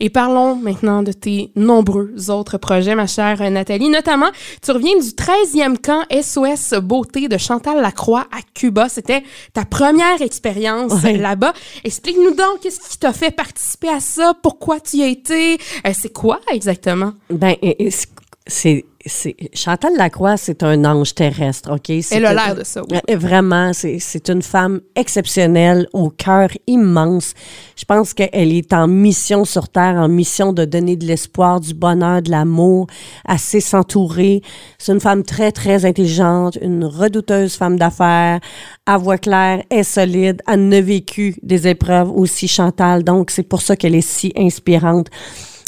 Et parlons maintenant de tes nombreux autres projets, ma chère Nathalie. Notamment, tu reviens du 13e camp SOS Beauté de Chantal Lacroix à Cuba. C'était ta première expérience Ouais. là-bas. Explique-nous donc, qu'est-ce qui t'a fait participer à ça? Pourquoi tu y as été? Euh, c'est quoi exactement? Ben, c'est- Chantal Lacroix, c'est un ange terrestre, OK? Elle a l'air de ça, oui. Euh, Vraiment, c'est c'est une femme exceptionnelle, au cœur immense. Je pense qu'elle est en mission sur Terre, en mission de donner de l'espoir, du bonheur, de l'amour, assez s'entourer. C'est une femme très, très intelligente, une redouteuse femme d'affaires, à voix claire, est solide, elle a vécu des épreuves aussi, Chantal. Donc, c'est pour ça qu'elle est si inspirante.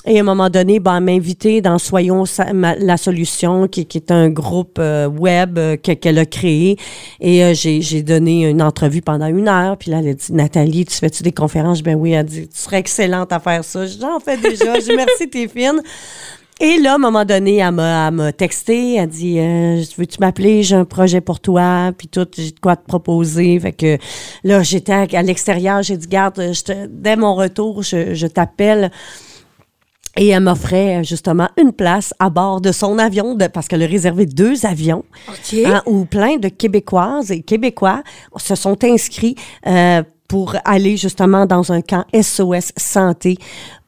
Et à un moment donné, ben, elle m'a invité dans Soyons la solution, qui, qui est un groupe euh, web euh, que- qu'elle a créé. Et euh, j'ai donné une entrevue pendant une heure. Puis là, elle a dit, Nathalie, tu fais-tu des conférences? Ben oui, elle a dit, tu serais excellente à faire ça. J'en fais déjà. J'ai merci, t'es fine. Et là, à un moment donné, elle m'a, elle m'a texté, elle dit euh, Veux-tu m'appeler? J'ai un projet pour toi, puis tout, j'ai de quoi te proposer. Fait que là, j'étais à, à l'extérieur, j'ai dit Garde, je te- dès mon retour, je, je t'appelle. Et elle m'offrait euh, justement une place à bord de son avion, de, parce qu'elle a réservé deux avions, OK. hein, où plein de Québécoises et Québécois se sont inscrits euh, pour aller justement dans un camp SOS Santé,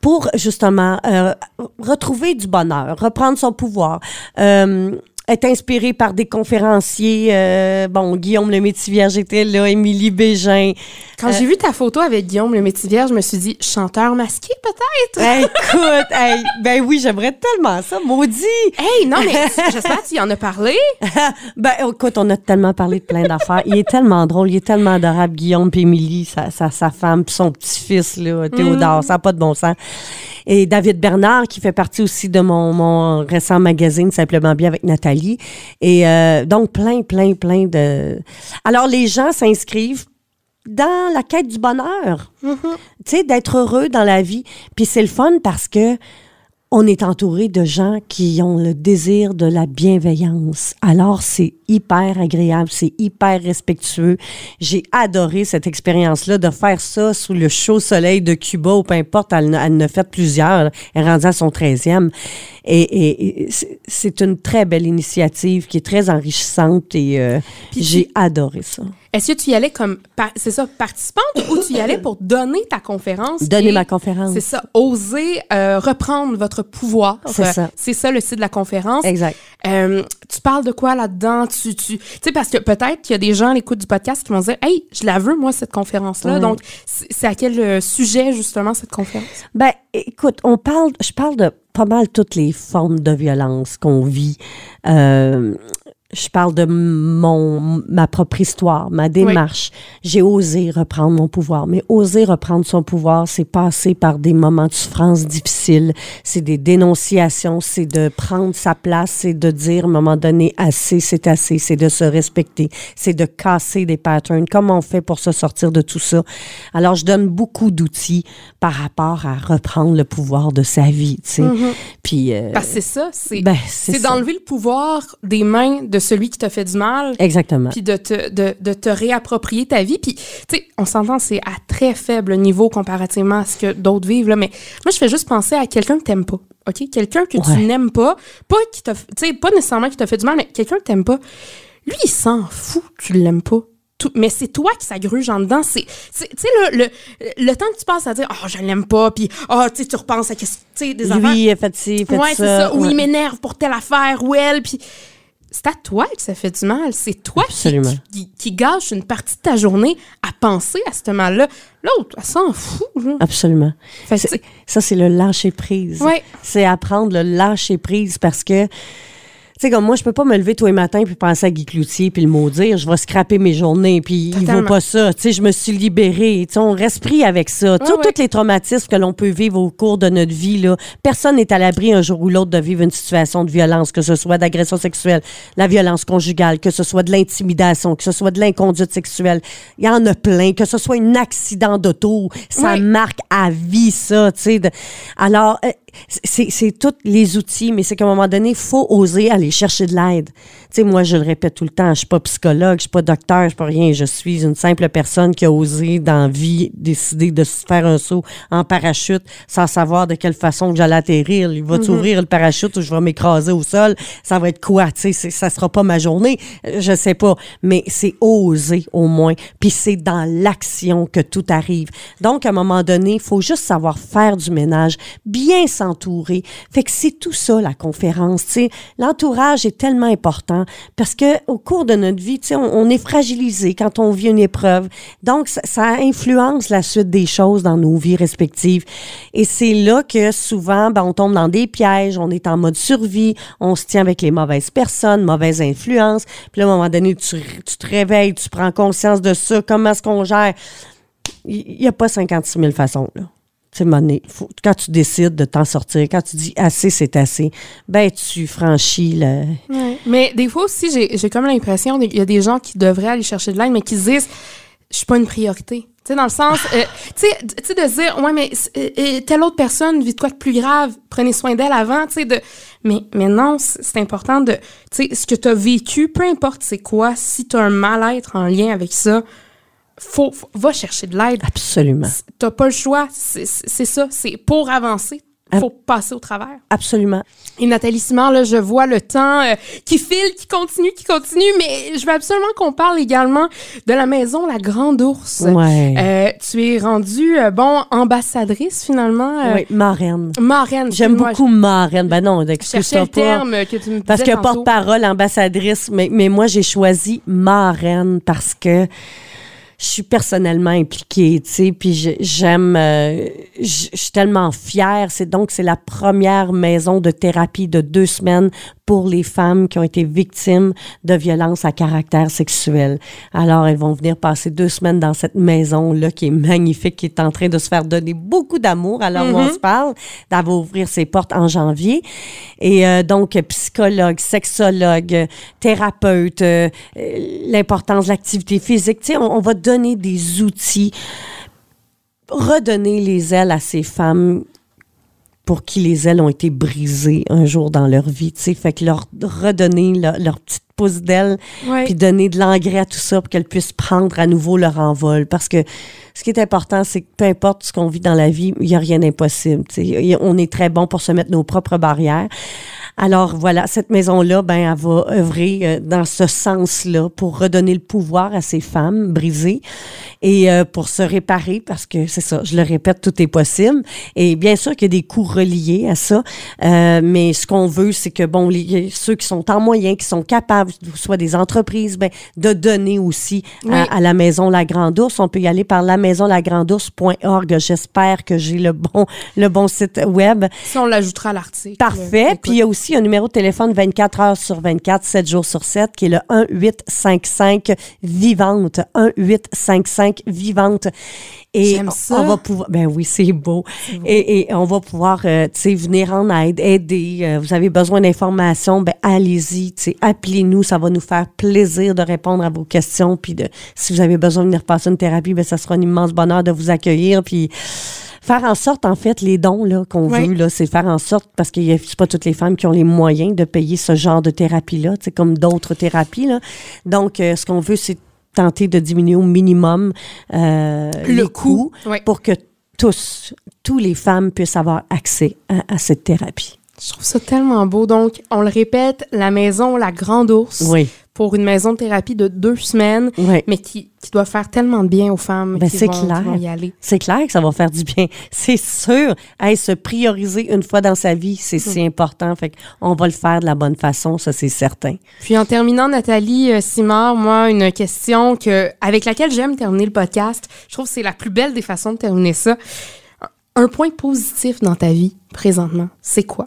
pour justement euh, retrouver du bonheur, reprendre son pouvoir. Euh, être inspiré par des conférenciers, euh, bon, Guillaume le Métivier, était là, Émilie Bégin. Quand j'ai vu ta photo avec Guillaume le Métivier, je me suis dit, chanteur masqué peut-être? Hey, écoute, hey, ben oui, j'aimerais tellement ça, maudit! Hey, non, mais j'espère que tu y en as parlé. Ben, écoute, on a tellement parlé de plein d'affaires. Il est tellement drôle, il est tellement adorable, Guillaume, puis Émilie, sa, sa, sa femme, puis son petit-fils, là, Théodore, ça n'a pas de bon sens. Et David Bernard, qui fait partie aussi de mon, mon récent magazine, Simplement Bien avec Nathalie. Et euh, donc, plein, plein, plein de... Alors, les gens s'inscrivent dans la quête du bonheur. Tu sais, d'être heureux dans la vie. Puis c'est le fun parce que on est entouré de gens qui ont le désir de la bienveillance. Alors, c'est hyper agréable, c'est hyper respectueux. J'ai adoré cette expérience-là de faire ça sous le chaud soleil de Cuba ou peu importe. Elle, en- a fait plusieurs. Elle est rendue à son 13e. Et, et- et c'est- une très belle initiative qui est très enrichissante et euh, j'ai adoré ça. Est-ce que tu y allais comme, c'est ça, participante ou tu y allais pour donner ta conférence? Donner et- ma conférence. C'est ça, oser euh, reprendre votre pouvoir. C'est Euh, ça. C'est ça le site de la conférence. Exact. Euh, tu parles de quoi là-dedans? Tu, tu, sais, parce que peut-être qu'il y a des gens à l'écoute du podcast qui vont dire, hey, je la veux, moi, cette conférence-là. Ouais. Donc, c'est à quel euh, sujet, justement, cette conférence? Ben, écoute, on parle, je parle de pas mal toutes les formes de violence qu'on vit. Euh, je parle de mon ma propre histoire, ma démarche. J'ai osé reprendre mon pouvoir, mais oser reprendre son pouvoir, c'est passer par des moments de souffrance difficiles, c'est des dénonciations, c'est de prendre sa place, c'est de dire à un moment donné assez, c'est assez, c'est de se respecter, c'est de casser des patterns. Comment on fait pour se sortir de tout ça? Alors je donne beaucoup d'outils par rapport à reprendre le pouvoir de sa vie, tu sais. Puis euh, Parce que c'est ça, c'est ben, c'est d'enlever le pouvoir des mains de celui qui t'a fait du mal. Exactement. puis de te, de, de te réapproprier ta vie. Puis, tu sais, on s'entend, c'est à très faible niveau comparativement à ce que d'autres vivent, là, mais moi, je fais juste penser à quelqu'un que t'aimes pas, OK? Quelqu'un que tu n'aimes pas, pas qui t'a, pas nécessairement qui t'a fait du mal, mais quelqu'un que t'aimes pas, lui, il s'en fout que tu l'aimes pas. Tout- mais c'est toi qui s'agruge en dedans. C'est, tu sais, le, le, le temps que tu passes à dire, oh, je l'aime pas, puis, oh, tu sais, tu repenses à, qu'est-ce- tu sais, des affaires. Lui, il a fait fait Ouais, ça. c'est ça. Ou il m'énerve pour telle affaire, ou elle, puis c'est à toi que ça fait du mal. C'est toi qui, qui, qui gâche une partie de ta journée à penser à ce mal-là. L'autre, elle s'en fout. là. Absolument. Fait Ça, c'est le lâcher prise. Ouais. C'est apprendre le lâcher prise parce que, sais, comme moi, je peux pas me lever tous les matins puis penser à Guy Cloutier puis le maudire. Je vais scraper mes journées puis il vaut pas ça. Tu sais, je me suis libérée. Tu sais, on reste pris avec ça. Tous- ouais. Tous les traumatismes que l'on peut vivre au cours de notre vie, là, personne n'est à l'abri un jour ou l'autre de vivre une situation de violence, que ce soit d'agression sexuelle, la violence conjugale, que ce soit de l'intimidation, que ce soit de l'inconduite sexuelle. Il y en a plein. Que ce soit un accident d'auto, ça marque à vie, ça, tu sais. Alors, euh, c'est tous les outils, mais c'est qu'à un moment donné, il faut oser aller chercher de l'aide. sais, moi, je le répète tout le temps, je suis pas psychologue, je suis pas docteur, je suis pas rien. Je suis une simple personne qui a osé, dans vie, décider de se faire un saut en parachute sans savoir de quelle façon que j'allais atterrir. Il va t'ouvrir le parachute ou je vais m'écraser au sol? Ça va être quoi? Tu sais, ça sera pas ma journée. Euh, Je sais pas. Mais c'est oser, au moins. Puis c'est dans l'action que tout arrive. Donc, à un moment donné, il faut juste savoir faire du ménage, bien s'entourer. Fait que c'est tout ça, la conférence. Tu sais, l'entourage est tellement important parce que au cours de notre vie, on, on est fragilisé quand on vit une épreuve. Donc, ça, ça influence la suite des choses dans nos vies respectives. Et c'est là que souvent, ben, on tombe dans des pièges, on est en mode survie, on se tient avec les mauvaises personnes, mauvaises influences. Puis là, à un moment donné, tu, tu te réveilles, tu prends conscience de ça, comment est-ce qu'on gère? Il n'y a pas 56 000 façons, là. Tu quand tu décides de t'en sortir, quand tu dis assez, c'est assez, ben tu franchis le. Mais des fois aussi, j'ai comme l'impression qu'il y a des gens qui devraient aller chercher de l'aide, mais qui se disent je suis pas une priorité. Tu sais, dans le sens, euh, tu sais, de dire, ouais, mais euh, euh, telle autre personne vit de quoi de plus grave, prenez soin d'elle avant, tu sais, de. Mais, mais non, c'est important de. Tu sais, ce que tu as vécu, peu importe c'est quoi, si tu as un mal-être en lien avec ça, faut, faut- va chercher de l'aide. Absolument. T'as pas le choix. C'est ça. C'est pour avancer. Faut passer au travers. Absolument. Et Nathalie Simard, là, je vois le temps euh, qui file, qui continue, qui continue, mais je veux absolument qu'on parle également de la maison La Grande Ours. Ouais. Euh, tu es rendue, euh, bon, ambassadrice finalement. oui, marraine. Marraine. J'aime excuse-moi, beaucoup marraine. Ben non, cherchais excuse-toi le pas. terme que tu me Parce que porte-parole, ambassadrice, mais, mais moi, j'ai choisi marraine parce que je suis personnellement impliquée, tu sais, puis j'aime, euh, je suis tellement fière. C'est donc, c'est la première maison de thérapie de deux semaines pour les femmes qui ont été victimes de violences à caractère sexuel. Alors, elles vont venir passer deux semaines dans cette maison-là qui est magnifique, qui est en train de se faire donner beaucoup d'amour à l'heure où on se parle. Va ouvrir ses portes en janvier. Et euh, donc, psychologue, sexologue, thérapeute, euh, euh, l'importance de l'activité physique. Tu sais, on, on va donner des outils, redonner les ailes à ces femmes pour qui les ailes ont été brisées un jour dans leur vie, tu sais, fait que leur redonner leur, leur petite pouce d'aile, Ouais. puis donner de l'engrais à tout ça pour qu'elles puissent prendre à nouveau leur envol. Parce que ce qui est important, c'est que peu importe ce qu'on vit dans la vie, il n'y a rien d'impossible. On est très bon pour se mettre nos propres barrières. Alors voilà, cette maison-là, ben, elle va œuvrer euh, dans ce sens-là pour redonner le pouvoir à ces femmes brisées et euh, pour se réparer parce que c'est ça, je le répète, tout est possible. Et bien sûr qu'il y a des coûts reliés à ça, euh, mais ce qu'on veut, c'est que bon, les, ceux qui sont en moyen, qui sont capables, soit des entreprises, ben, de donner aussi Oui. à, à la maison La Grande Ourse. On peut y aller par la maison lagrandeours.org. J'espère que j'ai le bon le bon site web. Ça, on l'ajoutera à l'article. Parfait. Écoute. Puis il y a aussi un numéro de téléphone 24 heures sur 24, 7 jours sur 7, qui est le 1855 vivante. 1855 vivante. Et ça. on va pouvoir, ben oui, c'est beau. Et, et on va pouvoir, euh, tu sais, venir en aide, aider. Euh, vous avez besoin d'informations, ben allez-y, tu sais, appelez-nous, ça va nous faire plaisir de répondre à vos questions. Puis de, si vous avez besoin de venir passer une thérapie, ben ça sera un immense bonheur de vous accueillir. Puis faire en sorte, en fait, les dons là qu'on Oui. veut, là, c'est faire en sorte, parce que c'est pas toutes les femmes qui ont les moyens de payer ce genre de thérapie-là, c'est comme d'autres thérapies. Là. Donc, euh, ce qu'on veut, c'est tenter de diminuer au minimum euh, Le coût, oui. pour que tous, tous les femmes puissent avoir accès à, à cette thérapie. Je trouve ça tellement beau. Donc, on le répète, la maison La Grande Ours Oui, pour une maison de thérapie de deux semaines, oui. mais qui, qui doit faire tellement de bien aux femmes Ben, qui, c'est vont, clair. qui vont y aller. C'est clair que ça va faire du bien. C'est sûr. Hey, se prioriser une fois dans sa vie, c'est si important. Fait on va le faire de la bonne façon, ça c'est certain. Puis en terminant, Nathalie euh, Simard, moi, une question que, avec laquelle j'aime terminer le podcast, je trouve que c'est la plus belle des façons de terminer ça. Un point positif dans ta vie présentement, c'est quoi?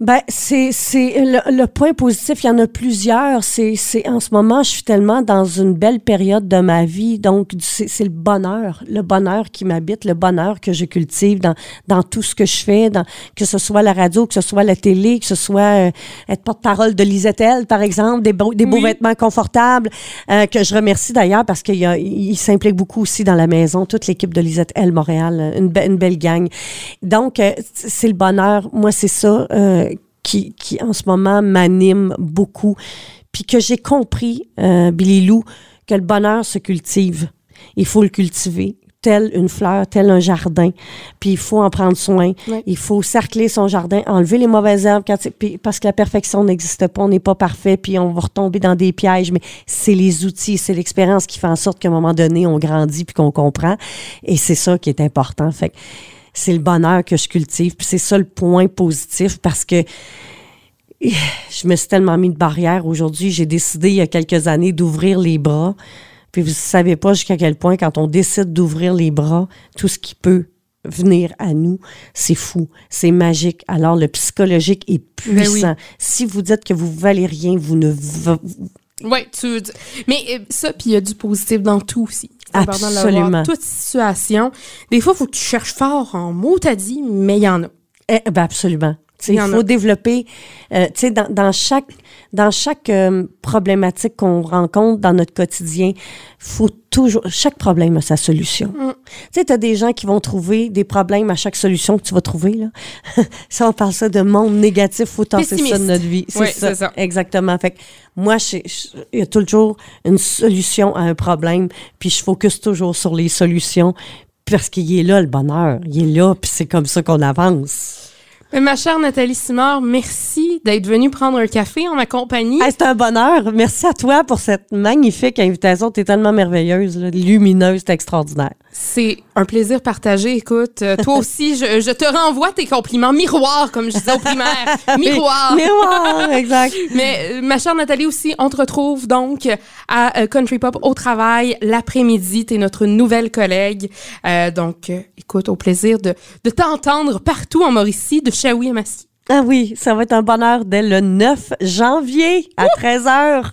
Ben, c'est, c'est le, le point positif, il y en a plusieurs. C'est, c'est en ce moment, je suis tellement dans une belle période de ma vie. Donc, c'est, c'est le bonheur, le bonheur qui m'habite, le bonheur que je cultive dans, dans tout ce que je fais, dans, que ce soit la radio, que ce soit la télé, que ce soit euh, être porte-parole de Lisetel, par exemple, des beaux, des beaux vêtements confortables, euh, que je remercie d'ailleurs parce qu'il y a- il s'implique beaucoup aussi dans la maison, toute l'équipe de Lisetel Montréal, une, be- une belle gang. Donc, euh, c'est le bonheur. Moi, c'est ça. Qui, qui en ce moment m'anime beaucoup. Puis que j'ai compris, euh, Billy Lou, que le bonheur se cultive. Il faut le cultiver tel une fleur, tel un jardin. Puis il faut en prendre soin. Il faut cercler son jardin, enlever les mauvaises herbes quand puis parce que la perfection n'existe pas, on n'est pas parfait, puis on va retomber dans des pièges. Mais c'est les outils, c'est l'expérience qui fait en sorte qu'à un moment donné, on grandit puis qu'on comprend. Et c'est ça qui est important. Fait que c'est le bonheur que je cultive. Puis c'est ça le point positif parce que je me suis tellement mis de barrière aujourd'hui. J'ai décidé il y a quelques années d'ouvrir les bras. Puis vous savez pas jusqu'à quel point quand on décide d'ouvrir les bras, tout ce qui peut venir à nous, c'est fou, c'est magique. Alors le psychologique est Ben oui. puissant. Si vous dites que vous valez rien, vous ne Ouais, tu. Mais euh, ça, puis il y a du positif dans tout aussi. Absolument. Toute situation. Des fois, il faut que tu cherches fort en mots, t'as dit, mais il y en a. Eh, ben absolument. Il faut a. développer, euh, tu sais, dans, dans chaque, dans chaque euh, problématique qu'on rencontre dans notre quotidien, faut toujours, chaque problème a sa solution. Mm. Tu sais, tu as des gens qui vont trouver des problèmes à chaque solution que tu vas trouver, là. ça, on parle ça de monde négatif, faut tasser ça de notre vie. C'est Ouais, ça, ça. Exactement. Fait que moi, il y a toujours une solution à un problème, puis je focus toujours sur les solutions, parce qu'il est là, le bonheur. Il est là, puis c'est comme ça qu'on avance. Mais ma chère Nathalie Simard, merci d'être venue prendre un café en ma compagnie. C'est un bonheur. Merci à toi pour cette magnifique invitation. Tu es tellement merveilleuse, là, lumineuse, extraordinaire. C'est un plaisir partagé. Écoute, euh, toi aussi, je, je te renvoie tes compliments. Miroir, comme je disais au primaire. Miroir. Miroir, exact. Mais euh, ma chère Nathalie aussi, on te retrouve donc à euh, Country Pop au travail l'après-midi. T'es notre nouvelle collègue. Euh, donc, euh, écoute, au plaisir de, de t'entendre partout en Mauricie, de Shawi à Massy. Ah oui, ça va être un bonheur dès le 9 janvier à 13h.